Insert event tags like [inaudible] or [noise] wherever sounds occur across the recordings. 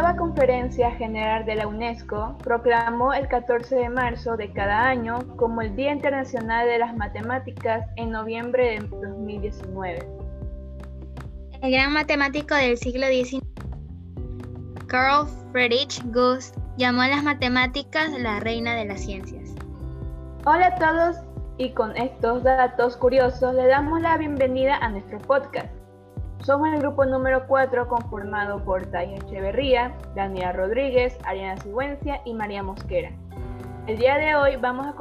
40 Conferencia General de la UNESCO proclamó el 14 de marzo de cada año como el Día Internacional de las Matemáticas en noviembre de 2019. El gran matemático del siglo XIX, Carl Friedrich Gauss, llamó a las matemáticas la reina de las ciencias. Hola a todos y con estos datos curiosos le damos la bienvenida a nuestro podcast. Somos el grupo número 4 conformado por Taya Echeverría, Daniela Rodríguez, Ariana Sigüencia y María Mosquera. El día de hoy vamos a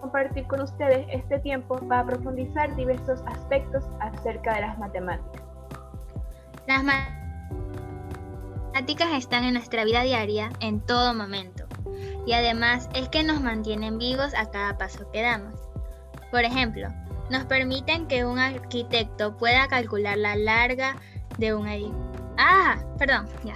compartir con ustedes este tiempo para profundizar diversos aspectos acerca de las matemáticas. Las matemáticas están en nuestra vida diaria en todo momento y además es que nos mantienen vivos a cada paso que damos. Por ejemplo, nos permiten que un arquitecto pueda calcular la larga de un edificio. Ah, perdón, ya.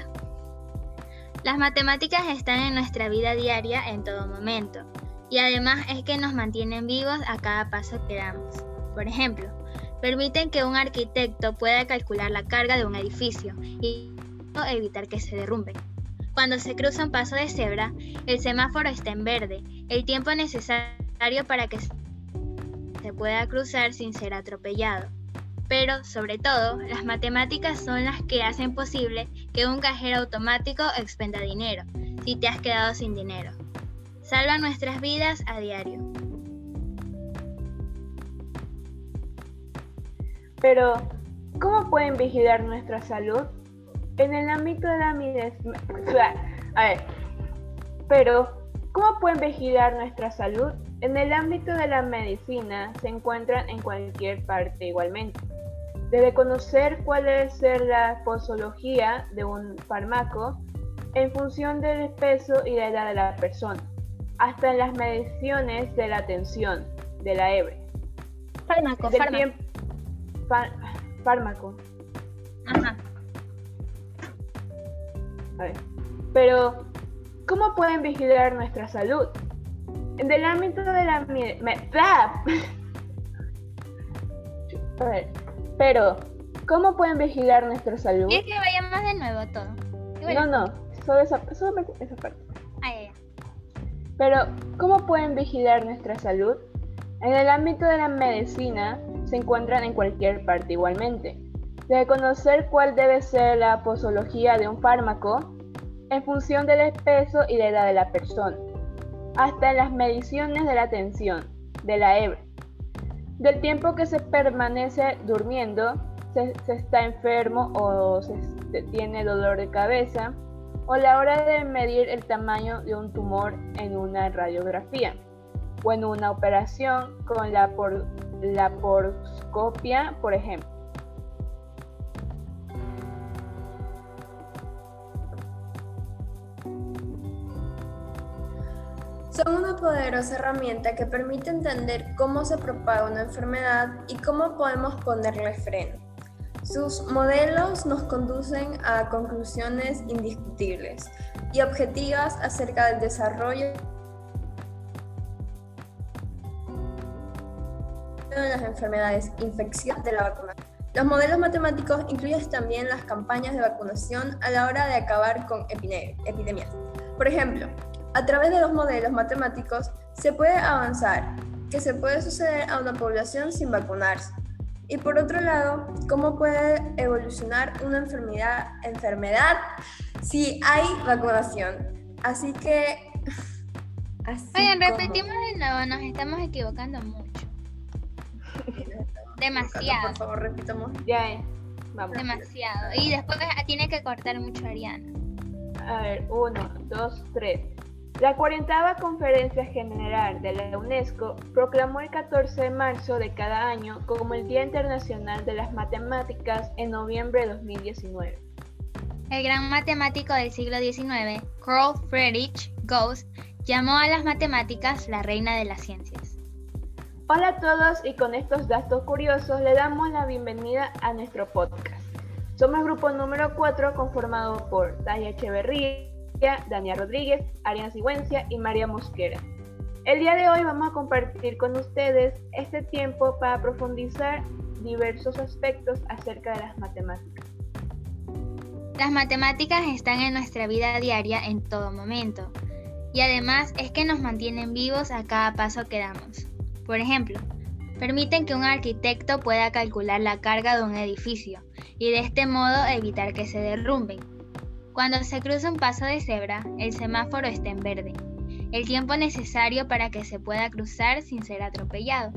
Las matemáticas están en nuestra vida diaria en todo momento y además es que nos mantienen vivos a cada paso que damos. Por ejemplo, permiten que un arquitecto pueda calcular la carga de un edificio y evitar que se derrumbe. Cuando se cruza un paso de cebra, el semáforo está en verde, el tiempo necesario para que se pueda cruzar sin ser atropellado. Pero, sobre todo, las matemáticas son las que hacen posible que un cajero automático expenda dinero, si te has quedado sin dinero. Salva nuestras vidas a diario. Pero, ¿cómo pueden vigilar nuestra salud? En el ámbito de la. [laughs] A ver, pero, ¿cómo pueden vigilar nuestra salud? En el ámbito de la medicina se encuentran en cualquier parte igualmente. Desde conocer cuál debe ser la posología de un fármaco en función del peso y la edad de la persona, hasta en las mediciones de la tensión, de la hebre. Fármaco, fármaco. fármaco. Ajá. A ver. Pero, ¿cómo pueden vigilar nuestra salud? En el ámbito de la... Me, A ver, pero, ¿cómo pueden vigilar nuestra salud? ¿Quieres que vayamos de nuevo todo? No, no, solo esa, solo esa parte. Ah, ya, Pero, ¿cómo pueden vigilar nuestra salud? En el ámbito de la medicina se encuentran en cualquier parte igualmente. De conocer cuál debe ser la posología de un fármaco en función del peso y la edad de la persona hasta las mediciones de la tensión, de la hebre, del tiempo que se permanece durmiendo, se, está enfermo o se, tiene dolor de cabeza, o la hora de medir el tamaño de un tumor en una radiografía, o en una operación con la, por, la poroscopia, por ejemplo. Son una poderosa herramienta que permite entender cómo se propaga una enfermedad y cómo podemos ponerle freno. Sus modelos nos conducen a conclusiones indiscutibles y objetivas acerca del desarrollo de las enfermedades infecciosas de la vacunación. Los modelos matemáticos incluyen también las campañas de vacunación a la hora de acabar con epidemias. Por ejemplo, a través de los modelos matemáticos se puede avanzar que se puede suceder a una población sin vacunarse. Y por otro lado, cómo puede evolucionar una enfermedad, enfermedad si hay vacunación. Así que... [laughs] Así Oigan, repetimos de nuevo, nos estamos equivocando mucho. Demasiado. Por favor, repitamos. Ya, eh. Vamos. Demasiado. Y después tiene que cortar mucho Ariana. A ver, uno, dos, tres. La 40 Conferencia General de la UNESCO proclamó el 14 de marzo de cada año como el Día Internacional de las Matemáticas en noviembre de 2019. El gran matemático del siglo XIX, Carl Friedrich Gauss, llamó a las matemáticas la reina de las ciencias. Hola a todos y con estos datos curiosos le damos la bienvenida a nuestro podcast. Somos el grupo número 4 conformado por Taya Echeverría, Daniela Rodríguez, Ariana Sigüencia y María Mosquera. El día de hoy vamos a compartir con ustedes este tiempo para profundizar diversos aspectos acerca de las matemáticas. Las matemáticas están en nuestra vida diaria en todo momento. Y además es que nos mantienen vivos a cada paso que damos. Por ejemplo, permiten que un arquitecto pueda calcular la carga de un edificio y de este modo evitar que se derrumben. Cuando se cruza un paso de cebra, el semáforo está en verde, el tiempo necesario para que se pueda cruzar sin ser atropellado.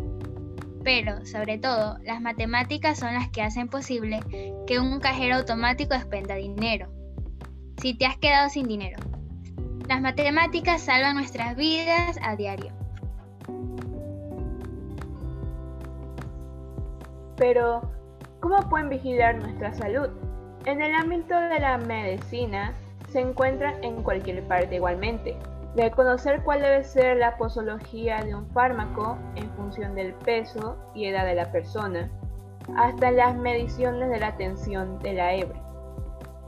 Pero, sobre todo, las matemáticas son las que hacen posible que un cajero automático expenda dinero. Si te has quedado sin dinero. Las matemáticas salvan nuestras vidas a diario. Pero, ¿cómo pueden vigilar nuestra salud? En el ámbito de la medicina, se encuentran en cualquier parte igualmente de conocer cuál debe ser la posología de un fármaco en función del peso y edad de la persona, hasta las mediciones de la tensión de la hebra.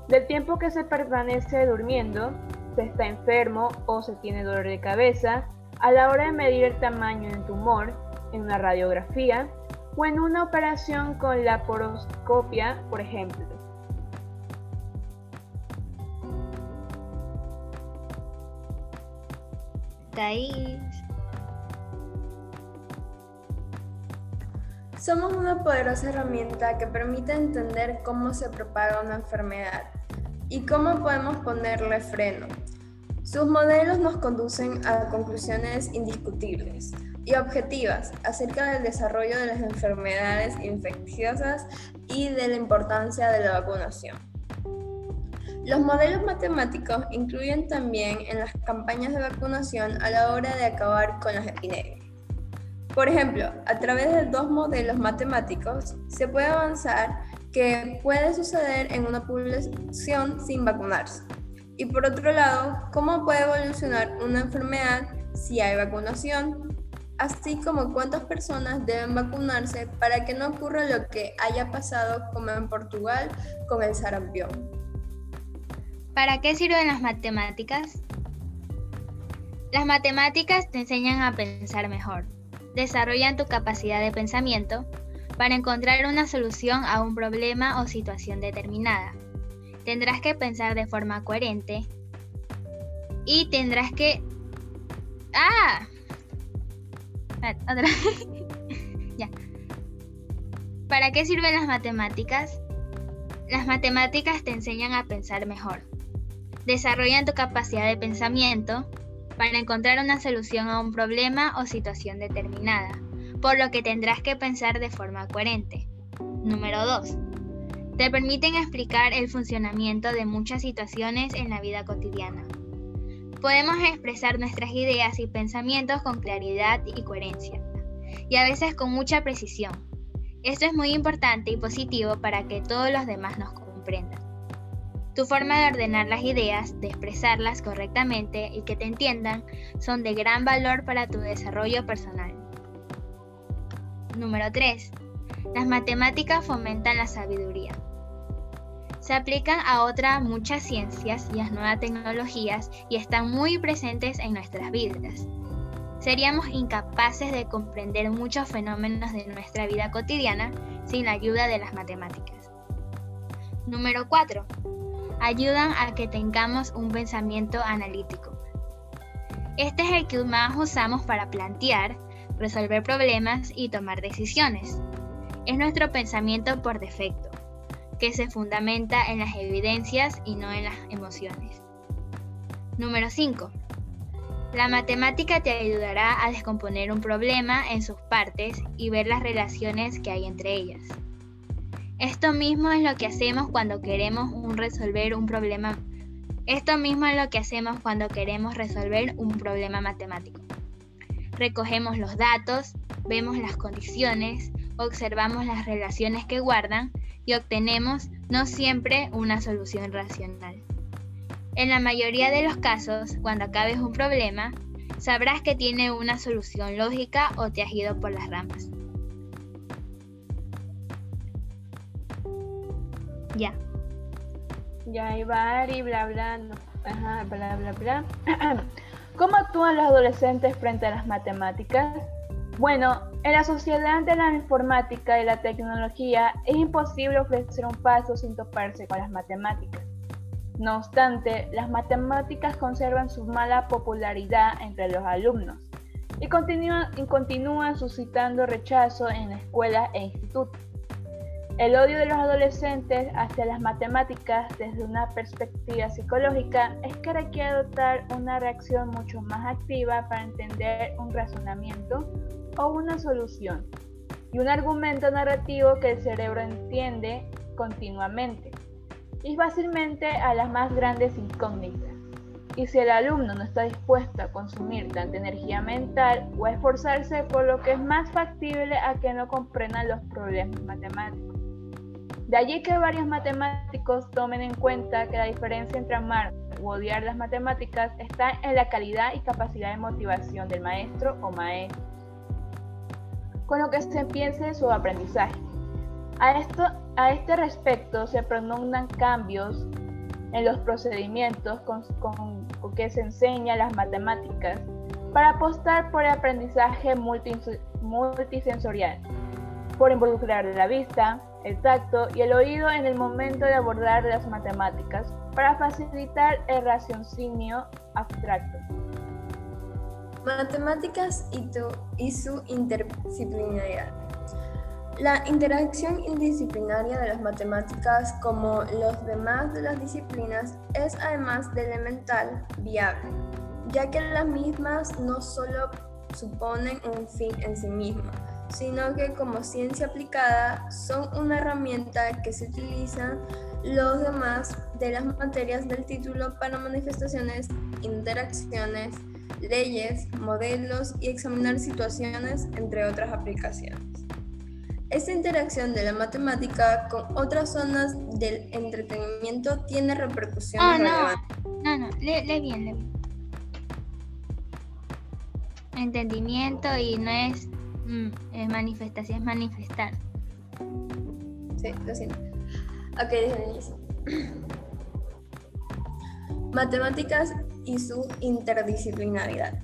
Del tiempo que se permanece durmiendo, se está enfermo o se tiene dolor de cabeza, a la hora de medir el tamaño del tumor en una radiografía o en una operación con la poroscopia, por ejemplo. Somos una poderosa herramienta que permite entender cómo se propaga una enfermedad y cómo podemos ponerle freno. Sus modelos nos conducen a conclusiones indiscutibles y objetivas acerca del desarrollo de las enfermedades infecciosas y de la importancia de la vacunación. Los modelos matemáticos incluyen también en las campañas de vacunación a la hora de acabar con las epidemias. Por ejemplo, a través de dos modelos matemáticos se puede avanzar que puede suceder en una población sin vacunarse. Y por otro lado, cómo puede evolucionar una enfermedad si hay vacunación, así como cuántas personas deben vacunarse para que no ocurra lo que haya pasado como en Portugal con el sarampión. ¿Para qué sirven las matemáticas? Las matemáticas te enseñan a pensar mejor, desarrollan tu capacidad de pensamiento para encontrar una solución a un problema o situación determinada. Tendrás que pensar de forma coherente y tendrás que... ¡Ah! Otra [laughs] ya. ¿Para qué sirven las matemáticas? Las matemáticas te enseñan a pensar mejor, Desarrollan tu capacidad de pensamiento para encontrar una solución a un problema o situación determinada, por lo que tendrás que pensar de forma coherente. Número 2. Te permiten explicar el funcionamiento de muchas situaciones en la vida cotidiana. Podemos expresar nuestras ideas y pensamientos con claridad y coherencia, y a veces con mucha precisión. Esto es muy importante y positivo para que todos los demás nos comprendan. Tu forma de ordenar las ideas, de expresarlas correctamente y que te entiendan son de gran valor para tu desarrollo personal. Número 3. Las matemáticas fomentan la sabiduría. Se aplican a otras muchas ciencias y a nuevas tecnologías y están muy presentes en nuestras vidas. Seríamos incapaces de comprender muchos fenómenos de nuestra vida cotidiana sin la ayuda de las matemáticas. Número 4 ayudan a que tengamos un pensamiento analítico. Este es el que más usamos para plantear, resolver problemas y tomar decisiones. Es nuestro pensamiento por defecto, que se fundamenta en las evidencias y no en las emociones. Número 5. La matemática te ayudará a descomponer un problema en sus partes y ver las relaciones que hay entre ellas. Esto mismo es lo que hacemos cuando queremos resolver un problema. Esto mismo es lo que hacemos cuando queremos resolver un problema matemático. Recogemos los datos, vemos las condiciones, observamos las relaciones que guardan y obtenemos no siempre una solución racional. En la mayoría de los casos, cuando acabes un problema, sabrás que tiene una solución lógica o te has ido por las ramas. Ya. Ya iba y bla bla, ajá, bla bla bla. [clears throat] ¿Cómo actúan los adolescentes frente a las matemáticas? Bueno, en la sociedad de la informática y la tecnología es imposible ofrecer un paso sin toparse con las matemáticas. No obstante, las matemáticas conservan su mala popularidad entre los alumnos y continúan, suscitando rechazo en escuelas e institutos. El odio de los adolescentes hacia las matemáticas desde una perspectiva psicológica es que requiere adoptar una reacción mucho más activa para entender un razonamiento o una solución y un argumento narrativo que el cerebro entiende continuamente y fácilmente a las más grandes incógnitas. Y si el alumno no está dispuesto a consumir tanta energía mental o a esforzarse por lo que es más factible a que no comprendan los problemas matemáticos. De allí que varios matemáticos tomen en cuenta que la diferencia entre amar u odiar las matemáticas está en la calidad y capacidad de motivación del maestro o maestra, con lo que se empiece su aprendizaje. A, esto, a este respecto se pronuncian cambios en los procedimientos con, que se enseña las matemáticas para apostar por el aprendizaje multisensorial, por involucrar la vista, el tacto y el oído en el momento de abordar las matemáticas para facilitar el raciocinio abstracto. Matemáticas y, su interdisciplinaridad. La interacción indisciplinaria de las matemáticas como los demás de las disciplinas es además de elemental viable, ya que las mismas no solo suponen un fin en sí mismo, sino que como ciencia aplicada son una herramienta que se utilizan los demás de las materias del título para manifestaciones, interacciones, leyes, modelos y examinar situaciones, entre otras aplicaciones. Esta interacción de la matemática con otras zonas del entretenimiento tiene repercusiones oh, no. No, no, lee, bien, lee bien. Entendimiento y no es, mm, es manifestación, es manifestar. Sí, lo siento. Ok. [clears throat] Matemáticas y su interdisciplinaridad.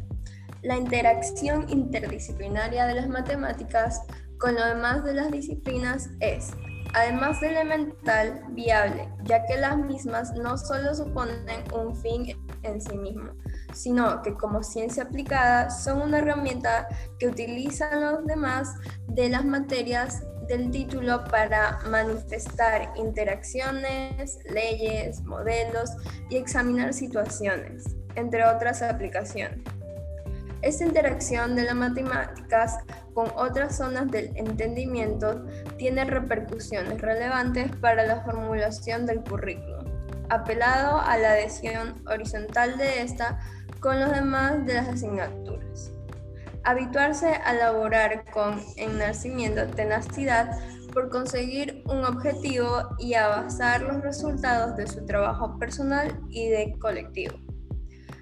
La interacción interdisciplinaria de las matemáticas con lo demás de las disciplinas es, además de elemental, viable, ya que las mismas no solo suponen un fin en sí mismo, sino que como ciencia aplicada son una herramienta que utilizan los demás de las materias del título para manifestar interacciones, leyes, modelos y examinar situaciones, entre otras aplicaciones. Esta interacción de las matemáticas con otras zonas del entendimiento tiene repercusiones relevantes para la formulación del currículo, apelado a la adhesión horizontal de esta con los demás de las asignaturas. Habituarse a elaborar con enacimiento tenacidad por conseguir un objetivo y a basar los resultados de su trabajo personal y de colectivo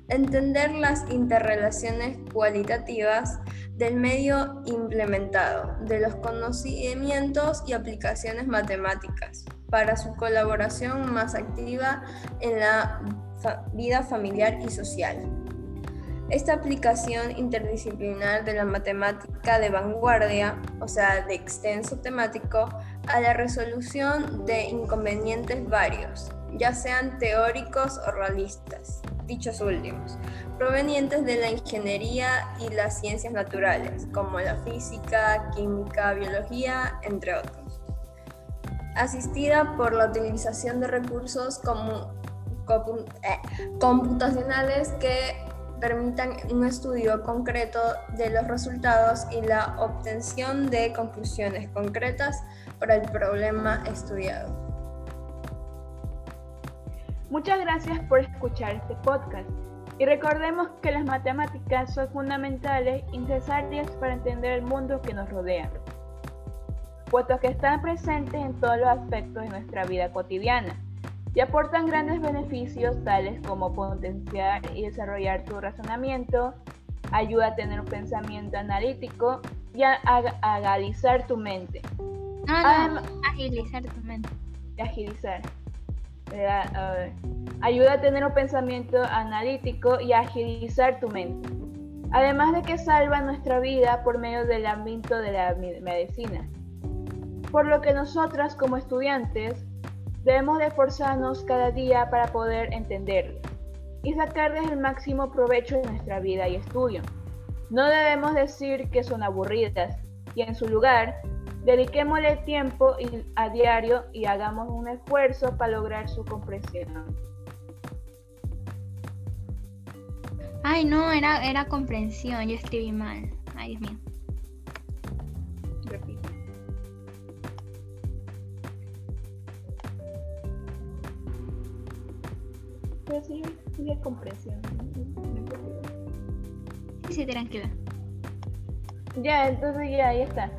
entender las interrelaciones cualitativas del medio implementado, de los conocimientos y aplicaciones matemáticas, para su colaboración más activa en la vida familiar y social. Esta aplicación interdisciplinar de la matemática de vanguardia, o sea, de extenso temático, a la resolución de inconvenientes varios, ya sean teóricos o realistas dichos últimos, provenientes de la ingeniería y las ciencias naturales, como la física, química, biología, entre otros. Asistida por la utilización de recursos eh, computacionales que permitan un estudio concreto de los resultados y la obtención de conclusiones concretas para el problema estudiado. Muchas gracias por escuchar este podcast y recordemos que las matemáticas son fundamentales y necesarias para entender el mundo que nos rodea, puesto que están presentes en todos los aspectos de nuestra vida cotidiana y aportan grandes beneficios tales como potenciar y desarrollar tu razonamiento, ayuda a tener un pensamiento analítico y a, agilizar tu mente. agilizar tu mente. Agilizar. Ayuda a tener un pensamiento analítico y a agilizar tu mente. Además de que salva nuestra vida por medio del ámbito de la medicina. Por lo que nosotras como estudiantes Debemos de esforzarnos cada día para poder entenderlas y sacarles el máximo provecho de nuestra vida y estudio. No debemos decir que son aburridas y en su lugar dediquémosle tiempo a diario y hagamos un esfuerzo para lograr su comprensión. Ay, no, era, era comprensión, yo escribí mal. Ay, Dios mío. Pero sí, comprensión. Sí, sí, tranquila. Ya, entonces ya, ahí está.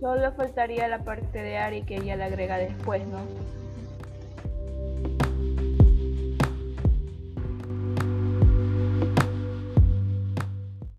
Solo faltaría la parte de Ari que ella le agrega después, ¿no?